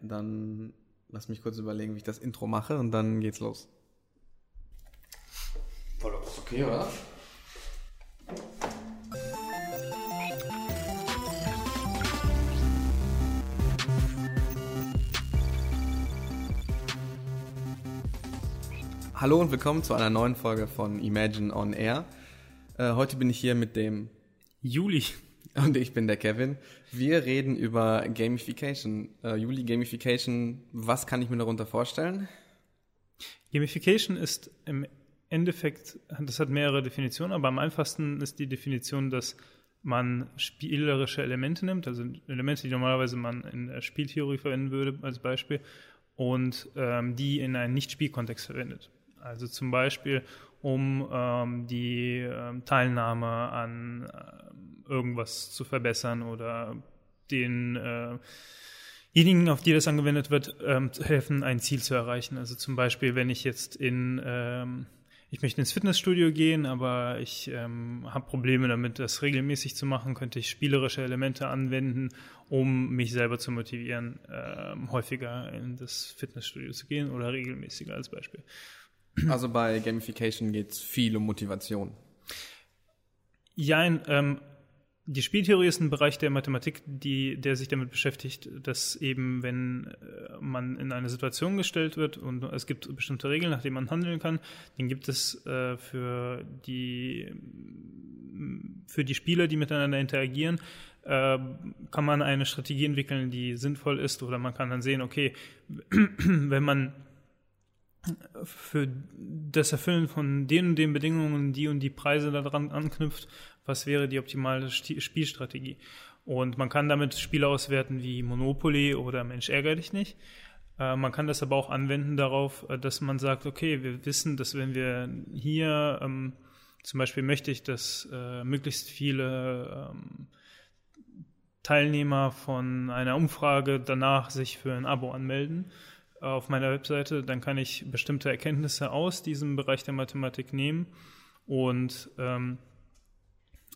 dann lass mich kurz überlegen, wie ich das Intro mache und dann geht's los. Voll okay, oder? Hallo und willkommen zu einer neuen Folge von Imagine on Air. Äh, heute bin ich hier mit dem Juli. Und ich bin der Kevin. Wir reden über Gamification. Äh, Juli, Gamification, was kann ich mir darunter vorstellen? Gamification ist im Endeffekt, das hat mehrere Definitionen, aber am einfachsten ist die Definition, dass man spielerische Elemente nimmt, also Elemente, die normalerweise man in der Spieltheorie verwenden würde als Beispiel, und ähm, die in einen Nicht-Spielkontext verwendet. Also zum Beispiel, um ähm, die ähm, Teilnahme an äh, irgendwas zu verbessern oder den äh, diejenigen, auf die das angewendet wird, ähm, helfen, ein Ziel zu erreichen. Also zum Beispiel, wenn ich jetzt in ähm, ich möchte ins Fitnessstudio gehen, aber ich ähm, habe Probleme damit, das regelmäßig zu machen, könnte ich spielerische Elemente anwenden, um mich selber zu motivieren, ähm, häufiger in das Fitnessstudio zu gehen oder regelmäßiger als Beispiel. Also bei Gamification geht es viel um Motivation. Ja, ähm, die Spieltheorie ist ein Bereich der Mathematik, die, der sich damit beschäftigt, dass eben, wenn äh, man in eine Situation gestellt wird und es gibt bestimmte Regeln, nach denen man handeln kann, dann gibt es äh, für, die, für die Spieler, die miteinander interagieren, äh, kann man eine Strategie entwickeln, die sinnvoll ist, oder man kann dann sehen, okay, wenn man für das Erfüllen von den und den Bedingungen die und die Preise daran anknüpft, was wäre die optimale Spielstrategie. Und man kann damit Spiele auswerten wie Monopoly oder Mensch ärger dich nicht. Äh, man kann das aber auch anwenden darauf, äh, dass man sagt, okay, wir wissen, dass wenn wir hier ähm, zum Beispiel möchte ich, dass äh, möglichst viele ähm, Teilnehmer von einer Umfrage danach sich für ein Abo anmelden auf meiner Webseite, dann kann ich bestimmte Erkenntnisse aus diesem Bereich der Mathematik nehmen und ähm,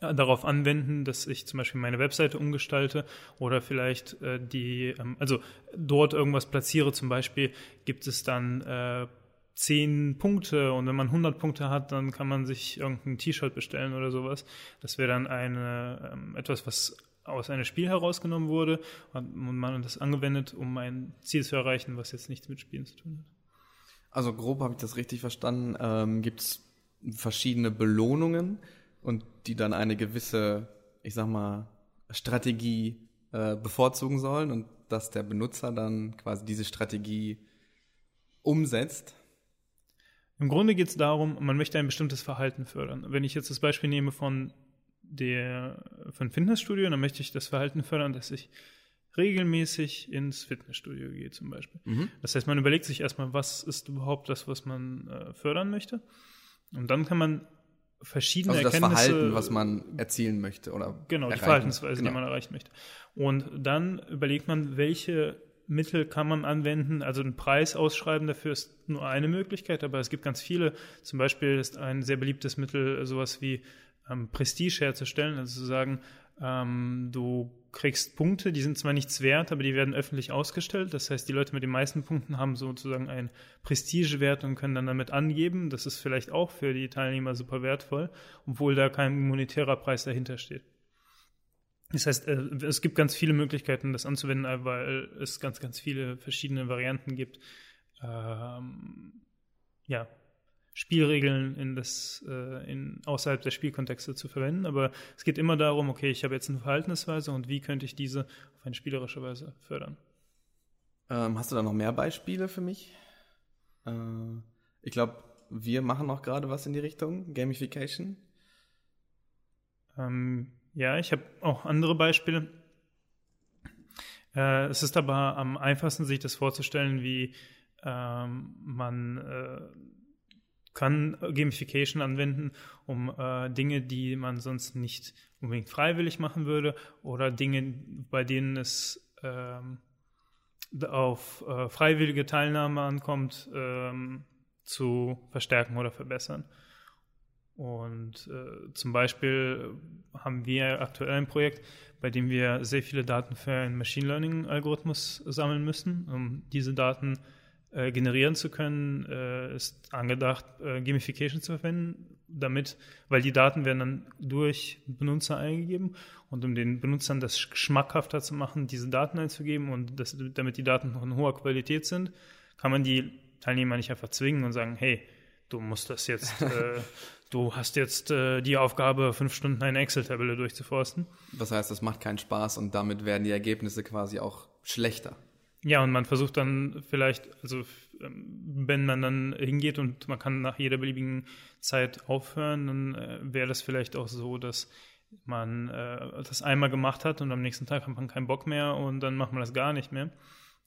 darauf anwenden, dass ich zum Beispiel meine Webseite umgestalte oder vielleicht äh, die, ähm, also dort irgendwas platziere. Zum Beispiel gibt es dann äh, zehn Punkte und wenn man 100 Punkte hat, dann kann man sich irgendein T-Shirt bestellen oder sowas. Das wäre dann eine, ähm, etwas, was aus einem Spiel herausgenommen wurde und man das angewendet, um ein Ziel zu erreichen, was jetzt nichts mit Spielen zu tun hat. Also grob habe ich das richtig verstanden. Ähm, Gibt es verschiedene Belohnungen und die dann eine gewisse, ich sag mal, Strategie äh, bevorzugen sollen und dass der Benutzer dann quasi diese Strategie umsetzt? Im Grunde geht es darum, man möchte ein bestimmtes Verhalten fördern. Wenn ich jetzt das Beispiel nehme von der von Fitnessstudio, dann möchte ich das Verhalten fördern, dass ich regelmäßig ins Fitnessstudio gehe zum Beispiel. Mhm. Das heißt, man überlegt sich erstmal, was ist überhaupt das, was man äh, fördern möchte. Und dann kann man verschiedene also das Erkenntnisse. Verhalten, was man erzielen möchte oder genau erreichen. die Verhaltensweise, genau. die man erreichen möchte. Und dann überlegt man, welche Mittel kann man anwenden. Also einen Preis ausschreiben dafür ist nur eine Möglichkeit, aber es gibt ganz viele. Zum Beispiel ist ein sehr beliebtes Mittel sowas wie ähm, Prestige herzustellen, also zu sagen, ähm, du kriegst Punkte, die sind zwar nichts wert, aber die werden öffentlich ausgestellt. Das heißt, die Leute mit den meisten Punkten haben sozusagen einen Prestigewert und können dann damit angeben. Das ist vielleicht auch für die Teilnehmer super wertvoll, obwohl da kein monetärer Preis dahinter steht. Das heißt, äh, es gibt ganz viele Möglichkeiten, das anzuwenden, weil es ganz, ganz viele verschiedene Varianten gibt. Ähm, ja, Spielregeln in das, äh, in, außerhalb der Spielkontexte zu verwenden. Aber es geht immer darum, okay, ich habe jetzt eine Verhaltensweise und wie könnte ich diese auf eine spielerische Weise fördern. Ähm, hast du da noch mehr Beispiele für mich? Äh, ich glaube, wir machen auch gerade was in die Richtung Gamification. Ähm, ja, ich habe auch andere Beispiele. Äh, es ist aber am einfachsten, sich das vorzustellen, wie ähm, man äh, kann Gamification anwenden, um äh, Dinge, die man sonst nicht unbedingt freiwillig machen würde oder Dinge, bei denen es ähm, auf äh, freiwillige Teilnahme ankommt, ähm, zu verstärken oder verbessern. Und äh, zum Beispiel haben wir aktuell ein Projekt, bei dem wir sehr viele Daten für einen Machine Learning Algorithmus sammeln müssen, um diese Daten äh, generieren zu können, äh, ist angedacht, äh, Gamification zu verwenden, damit, weil die Daten werden dann durch Benutzer eingegeben und um den Benutzern das schmackhafter zu machen, diese Daten einzugeben und das, damit die Daten von hoher Qualität sind, kann man die Teilnehmer nicht einfach zwingen und sagen, hey, du musst das jetzt, äh, du hast jetzt äh, die Aufgabe, fünf Stunden eine Excel-Tabelle durchzuforsten. Das heißt, das macht keinen Spaß und damit werden die Ergebnisse quasi auch schlechter. Ja, und man versucht dann vielleicht, also ähm, wenn man dann hingeht und man kann nach jeder beliebigen Zeit aufhören, dann äh, wäre das vielleicht auch so, dass man äh, das einmal gemacht hat und am nächsten Tag hat man keinen Bock mehr und dann macht man das gar nicht mehr.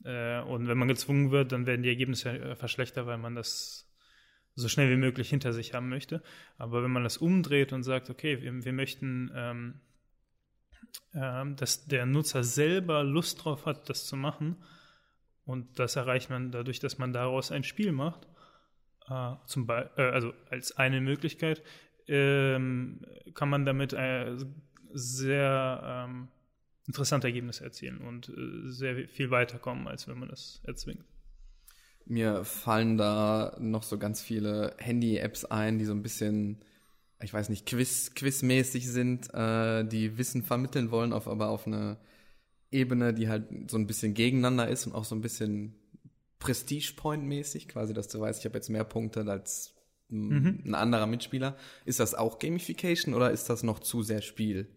Äh, und wenn man gezwungen wird, dann werden die Ergebnisse äh, verschlechtert, weil man das so schnell wie möglich hinter sich haben möchte. Aber wenn man das umdreht und sagt, okay, wir, wir möchten, ähm, äh, dass der Nutzer selber Lust drauf hat, das zu machen, und das erreicht man dadurch, dass man daraus ein Spiel macht. Äh, zum Be äh, also als eine Möglichkeit ähm, kann man damit äh, sehr ähm, interessante Ergebnisse erzielen und äh, sehr viel weiterkommen, als wenn man das erzwingt. Mir fallen da noch so ganz viele Handy-Apps ein, die so ein bisschen, ich weiß nicht, Quiz, quizmäßig sind, äh, die Wissen vermitteln wollen, auf, aber auf eine Ebene, die halt so ein bisschen gegeneinander ist und auch so ein bisschen Prestige-Point-mäßig, quasi, dass du weißt, ich habe jetzt mehr Punkte als mhm. ein anderer Mitspieler. Ist das auch Gamification oder ist das noch zu sehr Spiel?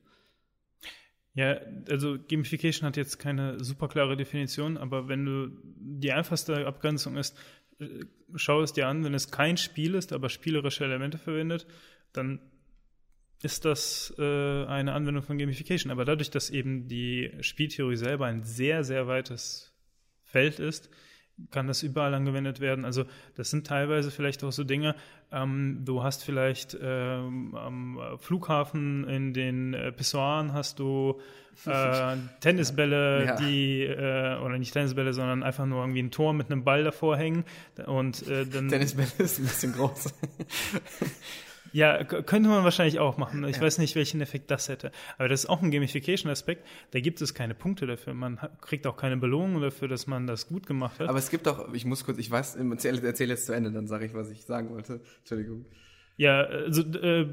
Ja, also Gamification hat jetzt keine super klare Definition, aber wenn du die einfachste Abgrenzung ist, äh, schau es dir an, wenn es kein Spiel ist, aber spielerische Elemente verwendet, dann ist das äh, eine Anwendung von Gamification. Aber dadurch, dass eben die Spieltheorie selber ein sehr, sehr weites Feld ist, kann das überall angewendet werden. Also das sind teilweise vielleicht auch so Dinge, ähm, du hast vielleicht ähm, am Flughafen in den äh, Pissoiren hast du äh, Tennisbälle, ja. die, äh, oder nicht Tennisbälle, sondern einfach nur irgendwie ein Tor mit einem Ball davor hängen und äh, dann... Tennisbälle ist ein bisschen groß. Ja, könnte man wahrscheinlich auch machen. Ich ja. weiß nicht, welchen Effekt das hätte. Aber das ist auch ein Gamification-Aspekt. Da gibt es keine Punkte dafür. Man kriegt auch keine Belohnung dafür, dass man das gut gemacht hat. Aber es gibt auch, ich muss kurz, ich weiß, erzähl, erzähl jetzt zu Ende, dann sage ich, was ich sagen wollte. Entschuldigung. Ja, also äh,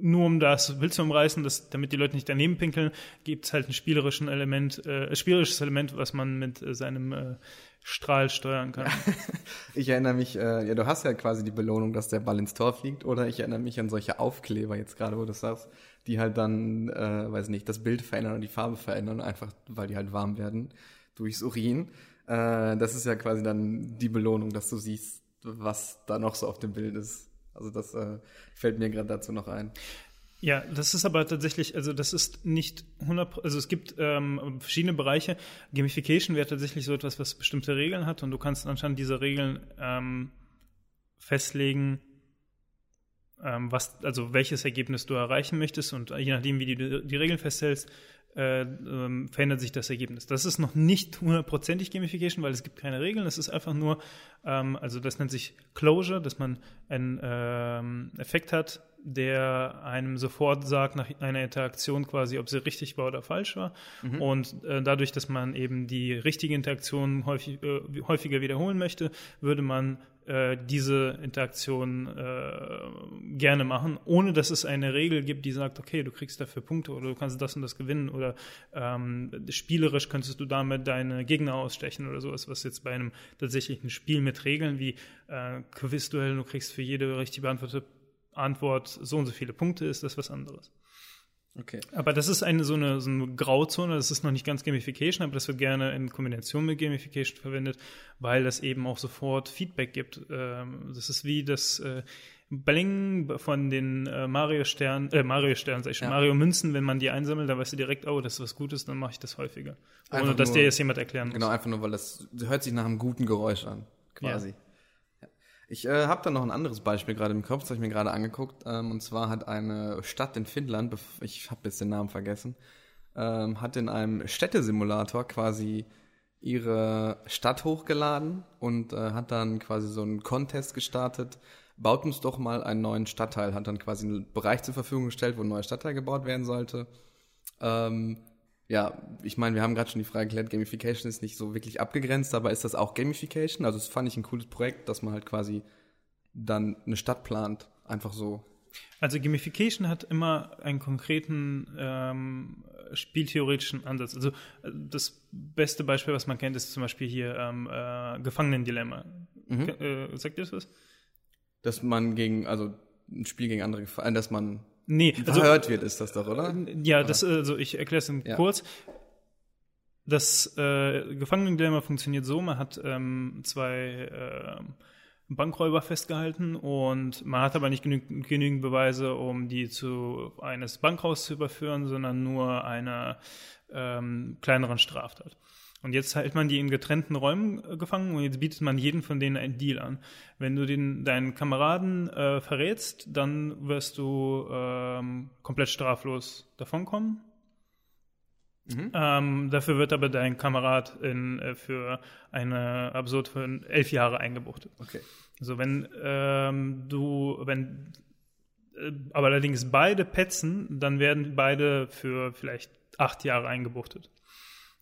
nur um das Bild zu umreißen, dass, damit die Leute nicht daneben pinkeln, gibt es halt ein spielerischen Element, äh, spielerisches Element, was man mit äh, seinem äh, Strahl steuern kann. ich erinnere mich, äh, ja, du hast ja quasi die Belohnung, dass der Ball ins Tor fliegt, oder ich erinnere mich an solche Aufkleber jetzt gerade, wo du sagst, die halt dann, äh, weiß nicht, das Bild verändern und die Farbe verändern, einfach weil die halt warm werden durchs Urin. Äh, das ist ja quasi dann die Belohnung, dass du siehst, was da noch so auf dem Bild ist. Also das äh, fällt mir gerade dazu noch ein. Ja, das ist aber tatsächlich, also das ist nicht 100, also es gibt ähm, verschiedene Bereiche. Gamification wäre tatsächlich so etwas, was bestimmte Regeln hat und du kannst anscheinend diese Regeln ähm, festlegen, ähm, was, also welches Ergebnis du erreichen möchtest und je nachdem, wie du die Regeln festhältst, äh, ähm, verändert sich das Ergebnis. Das ist noch nicht hundertprozentig Gamification, weil es gibt keine Regeln. Es ist einfach nur, ähm, also das nennt sich Closure, dass man einen ähm, Effekt hat, der einem sofort sagt nach einer Interaktion quasi, ob sie richtig war oder falsch war. Mhm. Und äh, dadurch, dass man eben die richtige Interaktion häufig, äh, häufiger wiederholen möchte, würde man äh, diese Interaktion äh, gerne machen, ohne dass es eine Regel gibt, die sagt, okay, du kriegst dafür Punkte oder du kannst das und das gewinnen oder ähm, spielerisch könntest du damit deine Gegner ausstechen oder sowas, was jetzt bei einem tatsächlichen Spiel mit Regeln wie äh, Quizduell, du kriegst für jede richtig beantwortete Antwort so und so viele Punkte ist, das was anderes. Okay. Aber das ist eine so, eine so eine Grauzone, das ist noch nicht ganz Gamification, aber das wird gerne in Kombination mit Gamification verwendet, weil das eben auch sofort Feedback gibt. Ähm, das ist wie das äh, Bling von den äh, Mario Sternen, äh, Mario Sternen, sag ich schon, ja. Mario Münzen, wenn man die einsammelt, dann weißt du direkt, oh, das ist was Gutes, dann mache ich das häufiger. Ohne einfach dass nur, dir jetzt jemand erklären muss. Genau, einfach nur, weil das hört sich nach einem guten Geräusch an, quasi. Ja. Ich äh, habe da noch ein anderes Beispiel gerade im Kopf, das habe ich mir gerade angeguckt. Ähm, und zwar hat eine Stadt in Finnland, ich habe jetzt den Namen vergessen, ähm, hat in einem Städtesimulator quasi ihre Stadt hochgeladen und äh, hat dann quasi so einen Contest gestartet, baut uns doch mal einen neuen Stadtteil, hat dann quasi einen Bereich zur Verfügung gestellt, wo ein neuer Stadtteil gebaut werden sollte. Ähm, ja, ich meine, wir haben gerade schon die Frage geklärt, Gamification ist nicht so wirklich abgegrenzt, aber ist das auch Gamification? Also das fand ich ein cooles Projekt, dass man halt quasi dann eine Stadt plant, einfach so. Also Gamification hat immer einen konkreten ähm, spieltheoretischen Ansatz. Also das beste Beispiel, was man kennt, ist zum Beispiel hier ähm, äh, Gefangenendilemma. Mhm. Äh, sagt ihr das was? Dass man gegen, also ein Spiel gegen andere, dass man Nee, also, verhört wird, ist das doch, oder? Ja, das, also ich erkläre es ja. kurz. Das äh, Gefangenendilemma funktioniert so, man hat ähm, zwei äh, Bankräuber festgehalten und man hat aber nicht genü genügend Beweise, um die zu eines Bankrauses zu überführen, sondern nur einer ähm, kleineren Straftat. Und jetzt hält man die in getrennten Räumen äh, gefangen und jetzt bietet man jeden von denen einen Deal an. Wenn du den, deinen Kameraden äh, verrätst, dann wirst du ähm, komplett straflos davonkommen. Mhm. Ähm, dafür wird aber dein Kamerad in, äh, für eine absurd für elf Jahre eingebuchtet. Okay. Also wenn ähm, du, wenn äh, aber allerdings beide petzen, dann werden beide für vielleicht acht Jahre eingebuchtet.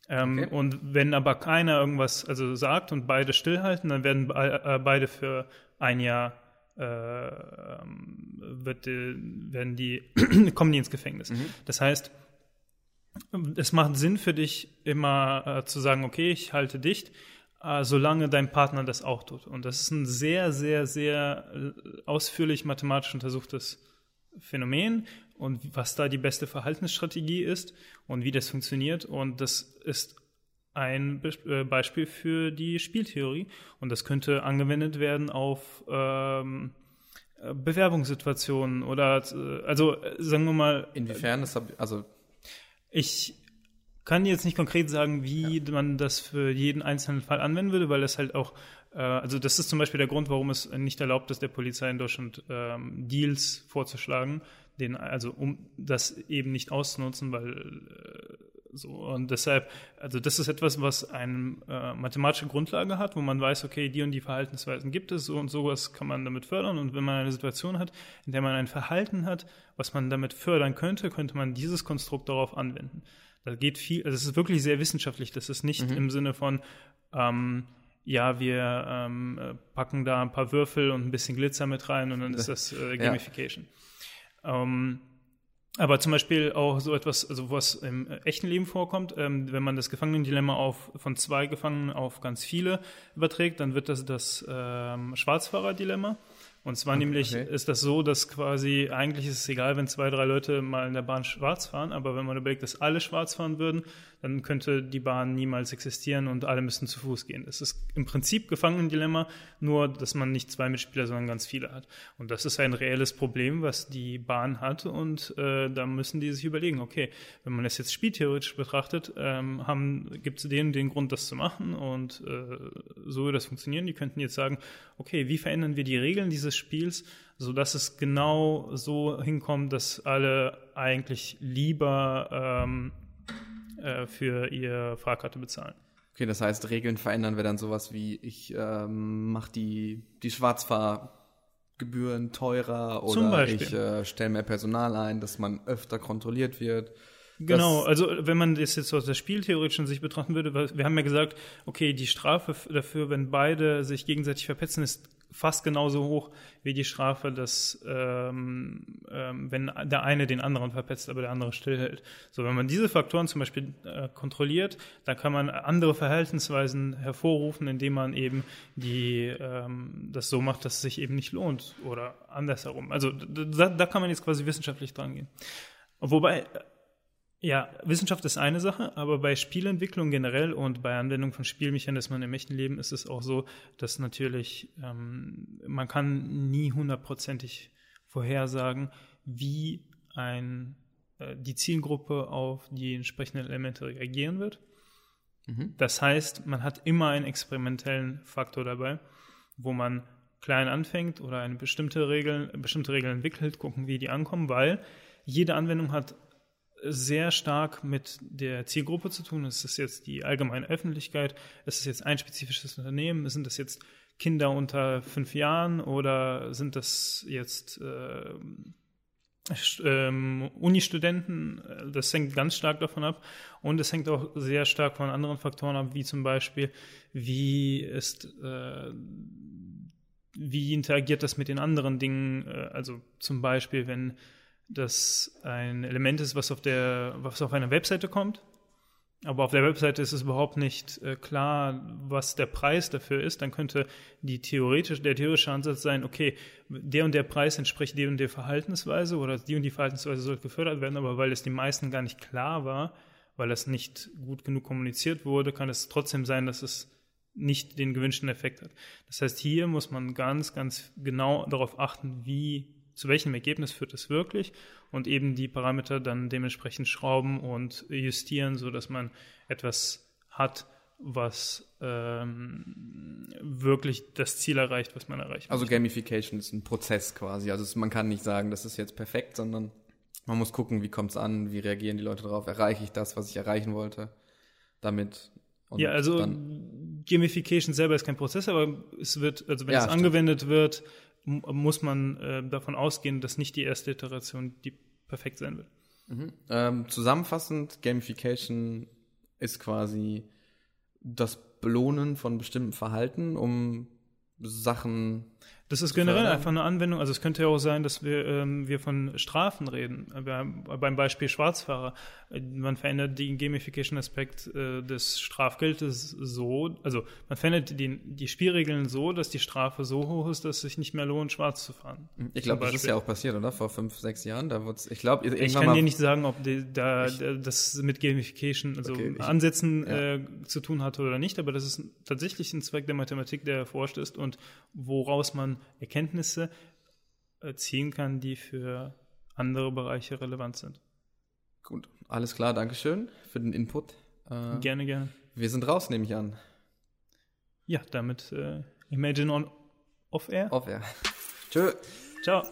Ähm, okay. Und wenn aber keiner irgendwas also sagt und beide stillhalten, dann werden äh, beide für ein Jahr äh, ähm, wird, werden die kommen die ins Gefängnis. Mhm. Das heißt, es macht Sinn für dich immer äh, zu sagen, okay, ich halte dicht, äh, solange dein Partner das auch tut. Und das ist ein sehr, sehr, sehr äh, ausführlich mathematisch untersuchtes Phänomen und was da die beste Verhaltensstrategie ist und wie das funktioniert. Und das ist ein äh, Beispiel für die Spieltheorie. Und das könnte angewendet werden auf ähm, äh, Bewerbungssituationen oder äh, also sagen wir mal. Inwiefern das also ich kann jetzt nicht konkret sagen, wie ja. man das für jeden einzelnen Fall anwenden würde, weil das halt auch, also das ist zum Beispiel der Grund, warum es nicht erlaubt ist, der Polizei in Deutschland ähm, Deals vorzuschlagen, den, also um das eben nicht auszunutzen, weil äh, so und deshalb, also das ist etwas, was eine äh, mathematische Grundlage hat, wo man weiß, okay, die und die Verhaltensweisen gibt es, so und sowas kann man damit fördern. Und wenn man eine Situation hat, in der man ein Verhalten hat, was man damit fördern könnte, könnte man dieses Konstrukt darauf anwenden. Da geht viel, also es ist wirklich sehr wissenschaftlich. Das ist nicht mhm. im Sinne von ähm, ja, wir ähm, packen da ein paar Würfel und ein bisschen Glitzer mit rein und dann ist das äh, Gamification. Ja. Ähm, aber zum Beispiel auch so etwas, also was im echten Leben vorkommt, ähm, wenn man das Gefangenendilemma auf, von zwei Gefangenen auf ganz viele überträgt, dann wird das das ähm, Schwarzfahrerdilemma. Und zwar okay. nämlich ist das so, dass quasi eigentlich ist es egal, wenn zwei, drei Leute mal in der Bahn schwarz fahren, aber wenn man überlegt, dass alle schwarz fahren würden, dann könnte die Bahn niemals existieren und alle müssten zu Fuß gehen. Es ist im Prinzip Gefangenendilemma, nur dass man nicht zwei Mitspieler, sondern ganz viele hat. Und das ist ein reelles Problem, was die Bahn hat und äh, da müssen die sich überlegen, okay, wenn man das jetzt spieltheoretisch betrachtet, ähm, gibt es denen den Grund, das zu machen und äh, so würde das funktionieren. Die könnten jetzt sagen, okay, wie verändern wir die Regeln dieses Spiels, sodass es genau so hinkommt, dass alle eigentlich lieber ähm, äh, für ihre Fahrkarte bezahlen. Okay, das heißt, Regeln verändern wir dann sowas wie, ich ähm, mache die, die Schwarzfahrgebühren teurer oder ich äh, stelle mehr Personal ein, dass man öfter kontrolliert wird. Genau, also wenn man das jetzt aus der spieltheoretischen Sicht betrachten würde, wir haben ja gesagt, okay, die Strafe dafür, wenn beide sich gegenseitig verpetzen, ist fast genauso hoch wie die Strafe, dass ähm, ähm, wenn der eine den anderen verpetzt, aber der andere stillhält. So, wenn man diese Faktoren zum Beispiel äh, kontrolliert, dann kann man andere Verhaltensweisen hervorrufen, indem man eben die ähm, das so macht, dass es sich eben nicht lohnt oder andersherum. Also da, da kann man jetzt quasi wissenschaftlich dran gehen. Wobei ja, Wissenschaft ist eine Sache, aber bei Spielentwicklung generell und bei Anwendung von Spielmechanismen im echten Leben ist es auch so, dass natürlich ähm, man kann nie hundertprozentig vorhersagen, wie ein, äh, die Zielgruppe auf die entsprechenden Elemente reagieren wird. Mhm. Das heißt, man hat immer einen experimentellen Faktor dabei, wo man klein anfängt oder eine bestimmte Regel, bestimmte Regel entwickelt, gucken, wie die ankommen, weil jede Anwendung hat sehr stark mit der Zielgruppe zu tun. Ist es jetzt die allgemeine Öffentlichkeit? Ist es jetzt ein spezifisches Unternehmen? Sind das jetzt Kinder unter fünf Jahren oder sind das jetzt äh, ähm, Uni-Studenten? Das hängt ganz stark davon ab. Und es hängt auch sehr stark von anderen Faktoren ab, wie zum Beispiel, wie ist äh, wie interagiert das mit den anderen Dingen? Äh, also zum Beispiel, wenn das ein Element ist, was auf der, was auf einer Webseite kommt, aber auf der Webseite ist es überhaupt nicht äh, klar, was der Preis dafür ist, dann könnte die theoretisch, der theoretische Ansatz sein, okay, der und der Preis entspricht der und der Verhaltensweise oder die und die Verhaltensweise sollte gefördert werden, aber weil es den meisten gar nicht klar war, weil es nicht gut genug kommuniziert wurde, kann es trotzdem sein, dass es nicht den gewünschten Effekt hat. Das heißt, hier muss man ganz, ganz genau darauf achten, wie, zu welchem Ergebnis führt es wirklich und eben die Parameter dann dementsprechend schrauben und justieren, so dass man etwas hat, was ähm, wirklich das Ziel erreicht, was man erreicht. Also Gamification ist ein Prozess quasi. Also es, man kann nicht sagen, das ist jetzt perfekt, sondern man muss gucken, wie kommt es an, wie reagieren die Leute darauf, erreiche ich das, was ich erreichen wollte, damit. ja, also Gamification selber ist kein Prozess, aber es wird, also wenn ja, es stimmt. angewendet wird, muss man äh, davon ausgehen, dass nicht die erste Iteration die perfekt sein wird. Mhm. Ähm, zusammenfassend, Gamification ist quasi das Belohnen von bestimmten Verhalten, um Sachen das ist generell einfach eine Anwendung. Also es könnte ja auch sein, dass wir, ähm, wir von Strafen reden. Beim Beispiel Schwarzfahrer. Man verändert den Gamification-Aspekt äh, des Strafgeldes so, also man verändert die, die Spielregeln so, dass die Strafe so hoch ist, dass es sich nicht mehr lohnt, schwarz zu fahren. Ich glaube, das ist ja auch passiert, oder? Vor fünf, sechs Jahren. Da ich glaube, ich kann dir nicht sagen, ob die, da ich, das mit Gamification, also okay, ich, Ansätzen ja. äh, zu tun hatte oder nicht, aber das ist tatsächlich ein Zweck der Mathematik, der erforscht ist und woraus man Erkenntnisse ziehen kann, die für andere Bereiche relevant sind. Gut, alles klar, Dankeschön für den Input. Äh, gerne, gerne. Wir sind raus, nehme ich an. Ja, damit äh, Imagine on Off Air. Off Air. Tschö. Ciao.